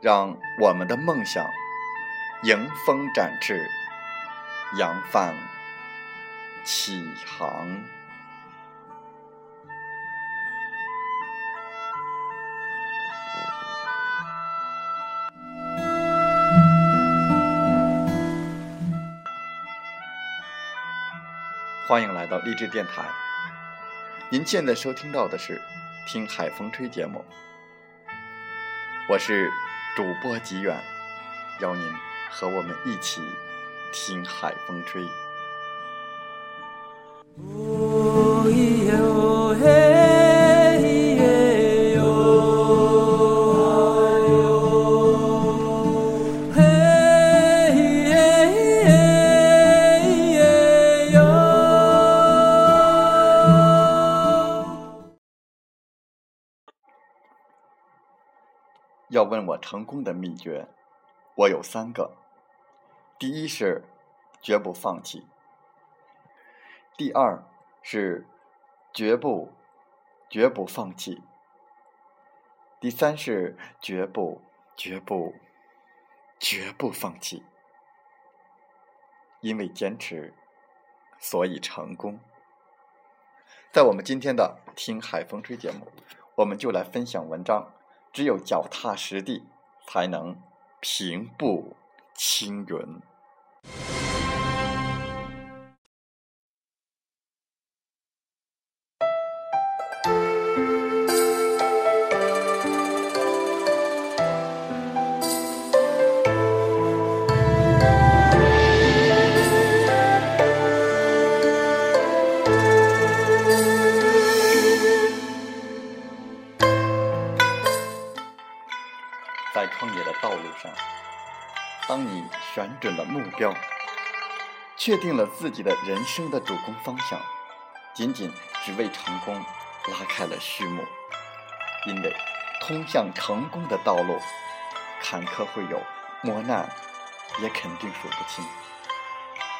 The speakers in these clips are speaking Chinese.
让我们的梦想迎风展翅，扬帆起航。欢迎来到励志电台，您现在收听到的是。听海风吹节目，我是主播吉远，邀您和我们一起听海风吹。成功的秘诀，我有三个：第一是绝不放弃；第二是绝不绝不放弃；第三是绝不绝不绝不放弃。因为坚持，所以成功。在我们今天的《听海风吹》节目，我们就来分享文章。只有脚踏实地，才能平步青云。确定了自己的人生的主攻方向，仅仅只为成功拉开了序幕。因为通向成功的道路，坎坷会有，磨难也肯定数不清。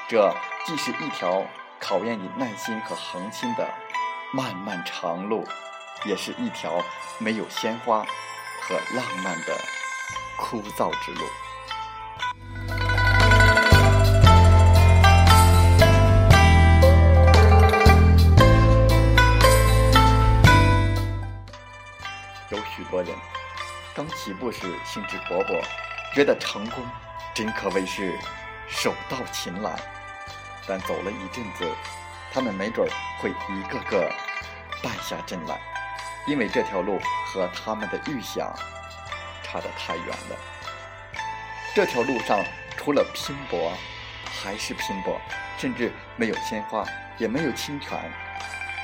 这既是一条考验你耐心和恒心的漫漫长路，也是一条没有鲜花和浪漫的。枯燥之路。国人刚起步时兴致勃勃，觉得成功真可谓是手到擒来。但走了一阵子，他们没准会一个个败下阵来，因为这条路和他们的预想。差得太远了。这条路上除了拼搏，还是拼搏，甚至没有鲜花，也没有清泉，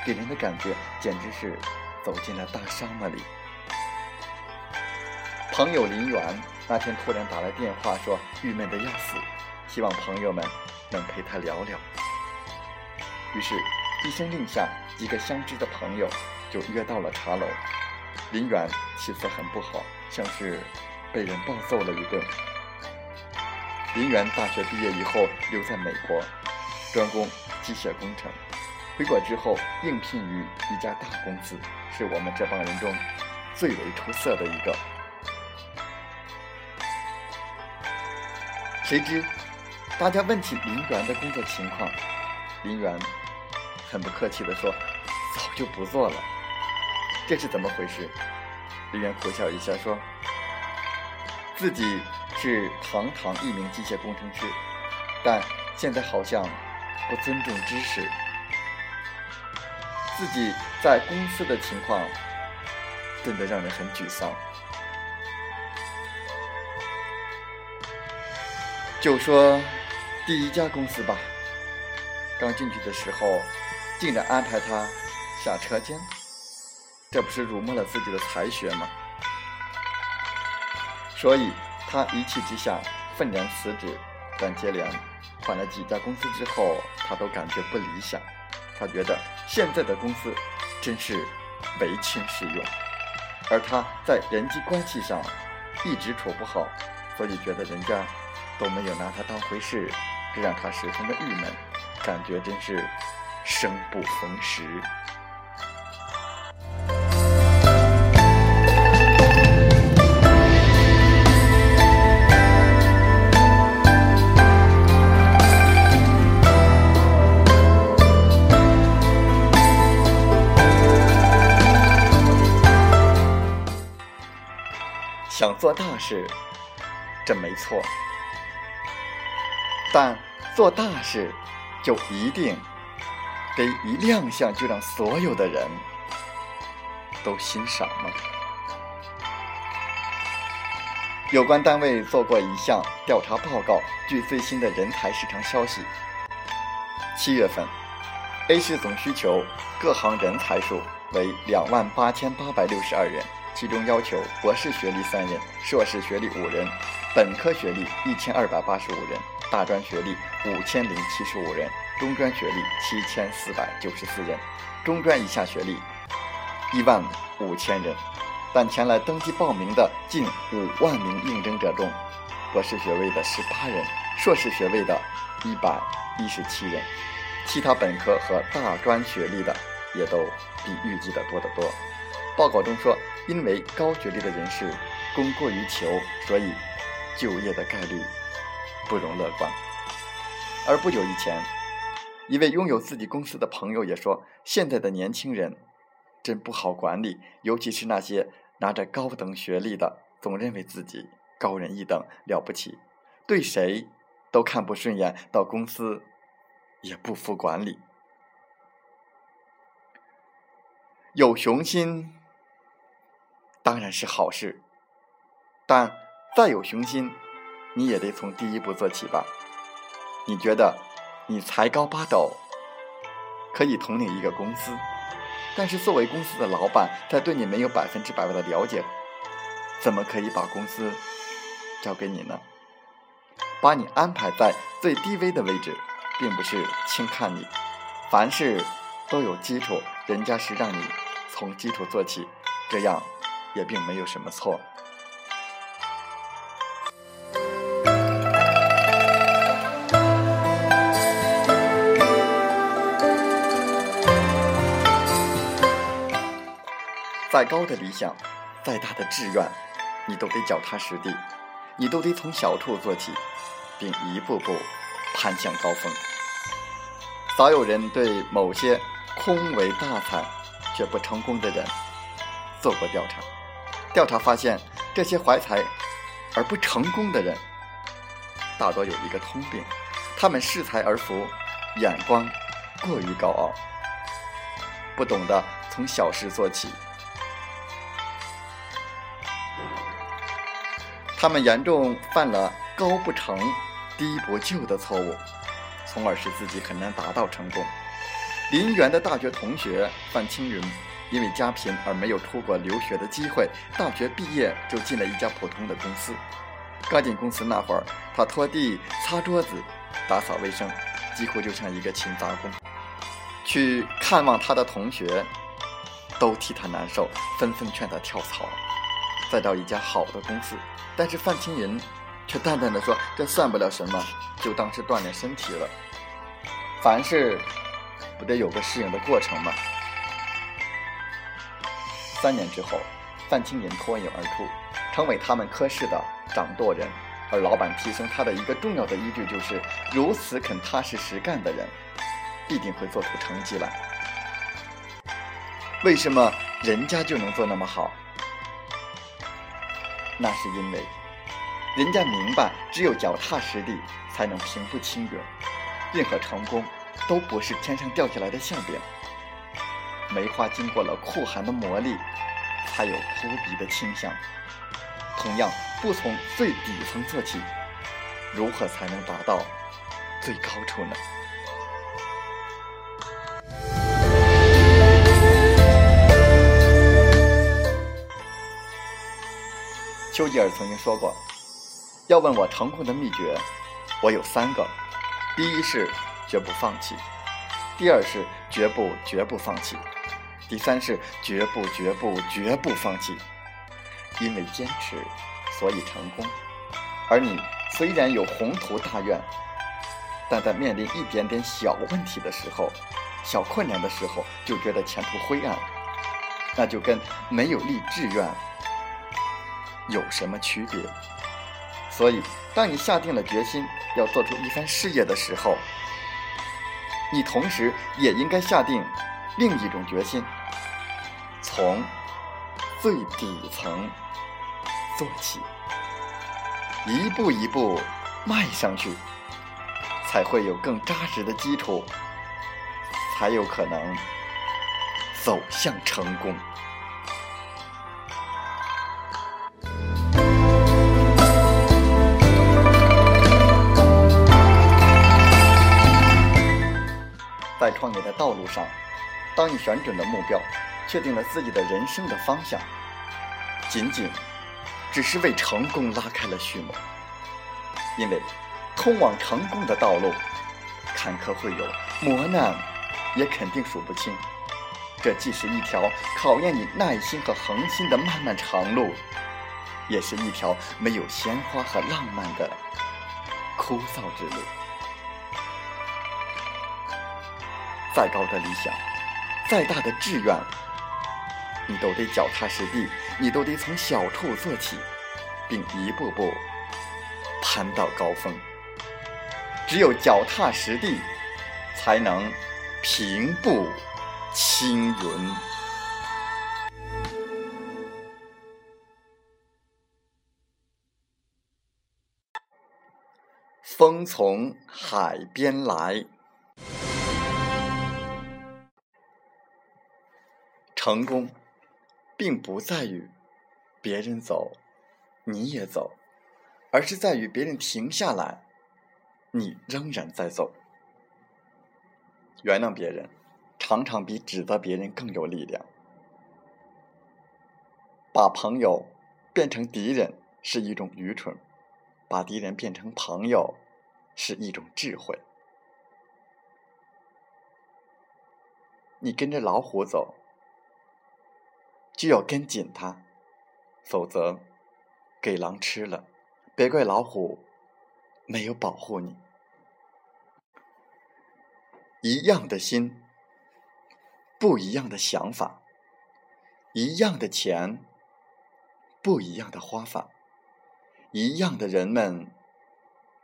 给人的感觉简直是走进了大沙漠里。朋友林源那天突然打来电话，说郁闷的要死，希望朋友们能陪他聊聊。于是，一声令下，几个相知的朋友就约到了茶楼。林远气色很不好，像是被人暴揍了一顿。林远大学毕业以后留在美国，专攻机械工程。回国之后应聘于一家大公司，是我们这帮人中最为出色的一个。谁知大家问起林园的工作情况，林园很不客气地说：“早就不做了。”这是怎么回事？林源苦笑一下说：“自己是堂堂一名机械工程师，但现在好像不尊重知识。自己在公司的情况，真的让人很沮丧。就说第一家公司吧，刚进去的时候，竟然安排他下车间，这不是辱没了自己的才学吗？所以他一气之下愤然辞职，但接连换了几家公司之后，他都感觉不理想。他觉得现在的公司真是唯亲是用，而他在人际关系上一直处不好，所以觉得人家。都没有拿他当回事，这让他十分的郁闷，感觉真是生不逢时。想做大事，真没错。但做大事，就一定得一亮相就让所有的人都欣赏吗？有关单位做过一项调查报告，据最新的人才市场消息，七月份，A 市总需求各行人才数为两万八千八百六十二人，其中要求博士学历三人，硕士学历五人，本科学历一千二百八十五人。大专学历五千零七十五人，中专学历七千四百九十四人，中专以下学历一万五千人。但前来登记报名的近五万名应征者中，博士学位的十八人，硕士学位的一百一十七人，其他本科和大专学历的也都比预计的多得多。报告中说，因为高学历的人士供过于求，所以就业的概率。不容乐观。而不久以前，一位拥有自己公司的朋友也说：“现在的年轻人真不好管理，尤其是那些拿着高等学历的，总认为自己高人一等，了不起，对谁都看不顺眼，到公司也不服管理。有雄心当然是好事，但再有雄心。”你也得从第一步做起吧。你觉得你才高八斗，可以统领一个公司，但是作为公司的老板，在对你没有百分之百的了解，怎么可以把公司交给你呢？把你安排在最低微的位置，并不是轻看你，凡事都有基础，人家是让你从基础做起，这样也并没有什么错。再高的理想，再大的志愿，你都得脚踏实地，你都得从小处做起，并一步步攀向高峰。早有人对某些空为大才却不成功的人做过调查，调查发现，这些怀才而不成功的人，大多有一个通病：他们恃才而浮，眼光过于高傲，不懂得从小事做起。他们严重犯了高不成低不就的错误，从而使自己很难达到成功。林园的大学同学范青云，因为家贫而没有出国留学的机会，大学毕业就进了一家普通的公司。刚进公司那会儿，他拖地、擦桌子、打扫卫生，几乎就像一个勤杂工。去看望他的同学，都替他难受，纷纷劝他跳槽。再到一家好的公司，但是范青云却淡淡的说：“这算不了什么，就当是锻炼身体了。凡事不得有个适应的过程吗？”三年之后，范青云脱颖而出，成为他们科室的掌舵人。而老板提升他的一个重要的依据就是：如此肯踏实实干的人，必定会做出成绩来。为什么人家就能做那么好？那是因为，人家明白，只有脚踏实地，才能平步青云。任何成功，都不是天上掉下来的馅饼。梅花经过了酷寒的磨砺，才有扑鼻的清香。同样，不从最底层做起，如何才能达到最高处呢？丘吉尔曾经说过：“要问我成功的秘诀，我有三个。第一是绝不放弃；第二是绝不绝不放弃；第三是绝不绝不绝不放弃。因为坚持，所以成功。而你虽然有宏图大愿，但在面临一点点小问题的时候、小困难的时候，就觉得前途灰暗，那就跟没有立志愿。”有什么区别？所以，当你下定了决心要做出一番事业的时候，你同时也应该下定另一种决心，从最底层做起，一步一步迈上去，才会有更扎实的基础，才有可能走向成功。创业的道路上，当你选准了目标，确定了自己的人生的方向，仅仅只是为成功拉开了序幕。因为通往成功的道路，坎坷会有，磨难也肯定数不清。这既是一条考验你耐心和恒心的漫漫长路，也是一条没有鲜花和浪漫的枯燥之路。再高的理想，再大的志愿，你都得脚踏实地，你都得从小处做起，并一步步攀到高峰。只有脚踏实地，才能平步青云。风从海边来。成功，并不在于别人走，你也走，而是在于别人停下来，你仍然在走。原谅别人，常常比指责别人更有力量。把朋友变成敌人是一种愚蠢，把敌人变成朋友是一种智慧。你跟着老虎走。就要跟紧它，否则给狼吃了，别怪老虎没有保护你。一样的心，不一样的想法；一样的钱，不一样的花法；一样的人们，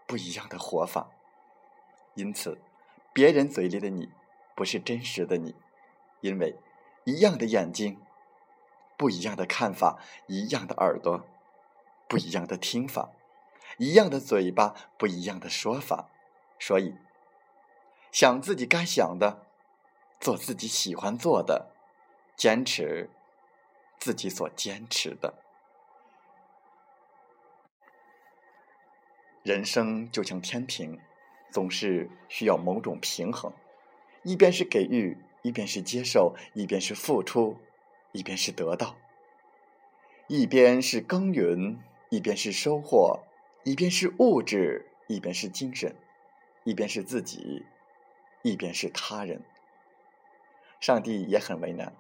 不一样的活法。因此，别人嘴里的你，不是真实的你，因为一样的眼睛。不一样的看法，一样的耳朵，不一样的听法，一样的嘴巴，不一样的说法。所以，想自己该想的，做自己喜欢做的，坚持自己所坚持的。人生就像天平，总是需要某种平衡，一边是给予，一边是接受，一边是付出。一边是得到，一边是耕耘，一边是收获；一边是物质，一边是精神；一边是自己，一边是他人。上帝也很为难，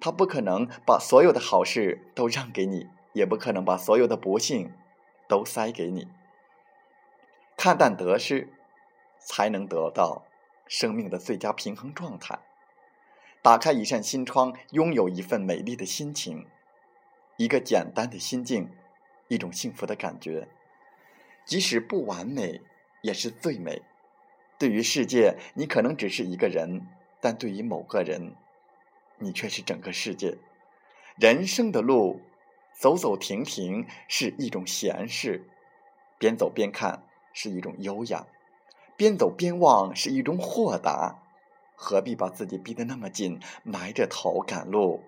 他不可能把所有的好事都让给你，也不可能把所有的不幸都塞给你。看淡得失，才能得到生命的最佳平衡状态。打开一扇心窗，拥有一份美丽的心情，一个简单的心境，一种幸福的感觉。即使不完美，也是最美。对于世界，你可能只是一个人；但对于某个人，你却是整个世界。人生的路，走走停停是一种闲适；边走边看是一种优雅；边走边望是一种豁达。何必把自己逼得那么紧，埋着头赶路，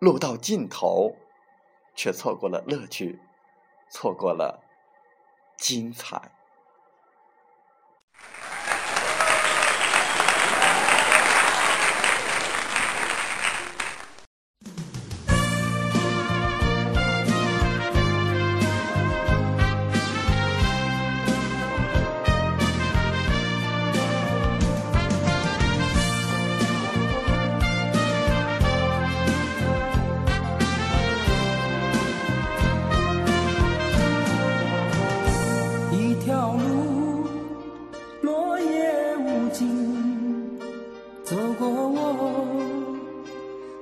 路到尽头，却错过了乐趣，错过了精彩。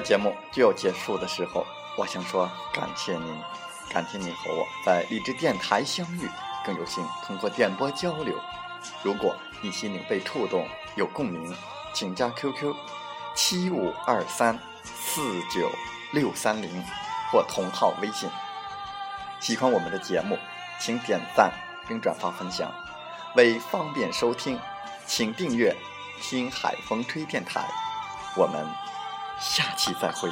节目就要结束的时候，我想说感谢您，感谢您和我在荔枝电台相遇，更有幸通过电波交流。如果你心灵被触动，有共鸣。请加 QQ 七五二三四九六三零或同号微信。喜欢我们的节目，请点赞并转发分享。为方便收听，请订阅“听海风吹电台”。我们下期再会。